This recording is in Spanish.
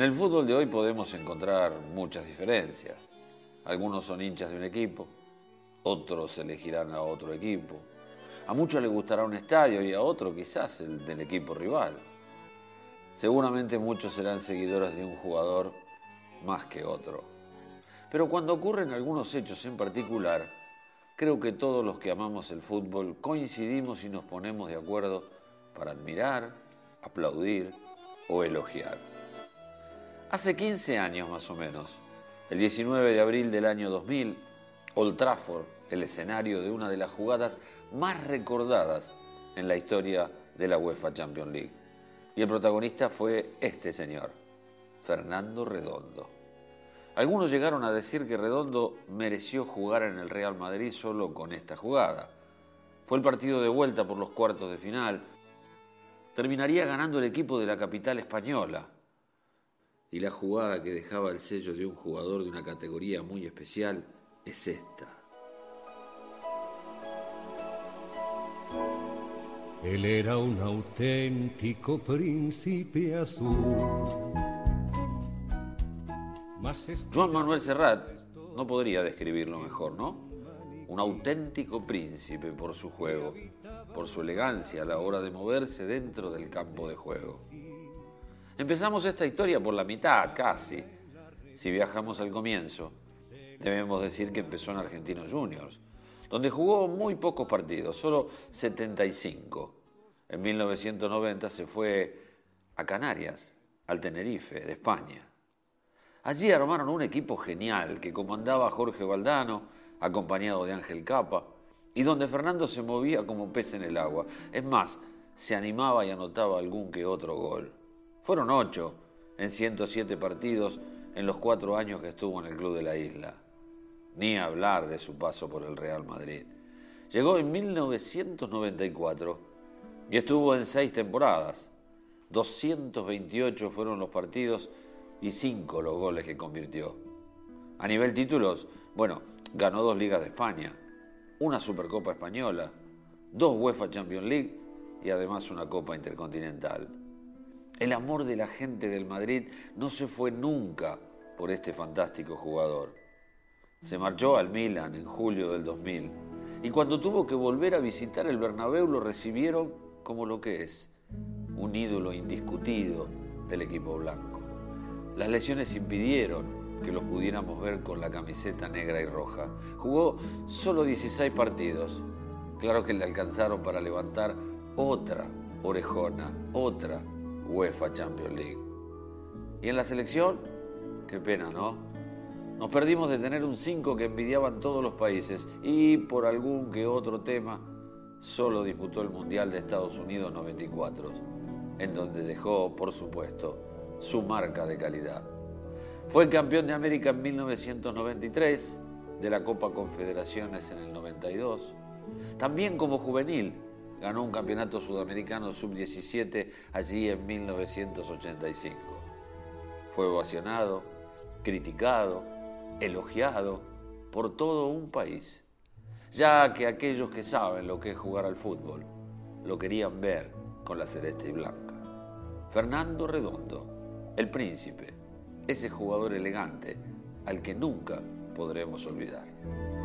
En el fútbol de hoy podemos encontrar muchas diferencias. Algunos son hinchas de un equipo, otros elegirán a otro equipo. A muchos les gustará un estadio y a otro quizás el del equipo rival. Seguramente muchos serán seguidores de un jugador más que otro. Pero cuando ocurren algunos hechos en particular, creo que todos los que amamos el fútbol coincidimos y nos ponemos de acuerdo para admirar, aplaudir o elogiar. Hace 15 años más o menos, el 19 de abril del año 2000, Old Trafford, el escenario de una de las jugadas más recordadas en la historia de la UEFA Champions League. Y el protagonista fue este señor, Fernando Redondo. Algunos llegaron a decir que Redondo mereció jugar en el Real Madrid solo con esta jugada. Fue el partido de vuelta por los cuartos de final. Terminaría ganando el equipo de la capital española. Y la jugada que dejaba el sello de un jugador de una categoría muy especial es esta. Él era un auténtico príncipe azul. Juan Manuel Serrat no podría describirlo mejor, ¿no? Un auténtico príncipe por su juego, por su elegancia a la hora de moverse dentro del campo de juego. Empezamos esta historia por la mitad, casi. Si viajamos al comienzo, debemos decir que empezó en Argentinos Juniors, donde jugó muy pocos partidos, solo 75. En 1990 se fue a Canarias, al Tenerife, de España. Allí armaron un equipo genial que comandaba Jorge Valdano, acompañado de Ángel Capa, y donde Fernando se movía como pez en el agua. Es más, se animaba y anotaba algún que otro gol. Fueron ocho en 107 partidos en los cuatro años que estuvo en el club de la isla. Ni hablar de su paso por el Real Madrid. Llegó en 1994 y estuvo en seis temporadas. 228 fueron los partidos y cinco los goles que convirtió. A nivel títulos, bueno, ganó dos ligas de España, una Supercopa Española, dos UEFA Champions League y además una Copa Intercontinental. El amor de la gente del Madrid no se fue nunca por este fantástico jugador. Se marchó al Milan en julio del 2000 y cuando tuvo que volver a visitar el Bernabéu lo recibieron como lo que es, un ídolo indiscutido del equipo blanco. Las lesiones impidieron que lo pudiéramos ver con la camiseta negra y roja. Jugó solo 16 partidos. Claro que le alcanzaron para levantar otra orejona, otra UEFA Champions League. Y en la selección, qué pena, ¿no? Nos perdimos de tener un 5 que envidiaban todos los países y por algún que otro tema solo disputó el Mundial de Estados Unidos 94, en donde dejó, por supuesto, su marca de calidad. Fue campeón de América en 1993, de la Copa Confederaciones en el 92. También como juvenil ganó un campeonato sudamericano sub-17 allí en 1985. Fue ovacionado, criticado, elogiado por todo un país, ya que aquellos que saben lo que es jugar al fútbol lo querían ver con la celeste y blanca. Fernando Redondo el príncipe, ese jugador elegante al que nunca podremos olvidar.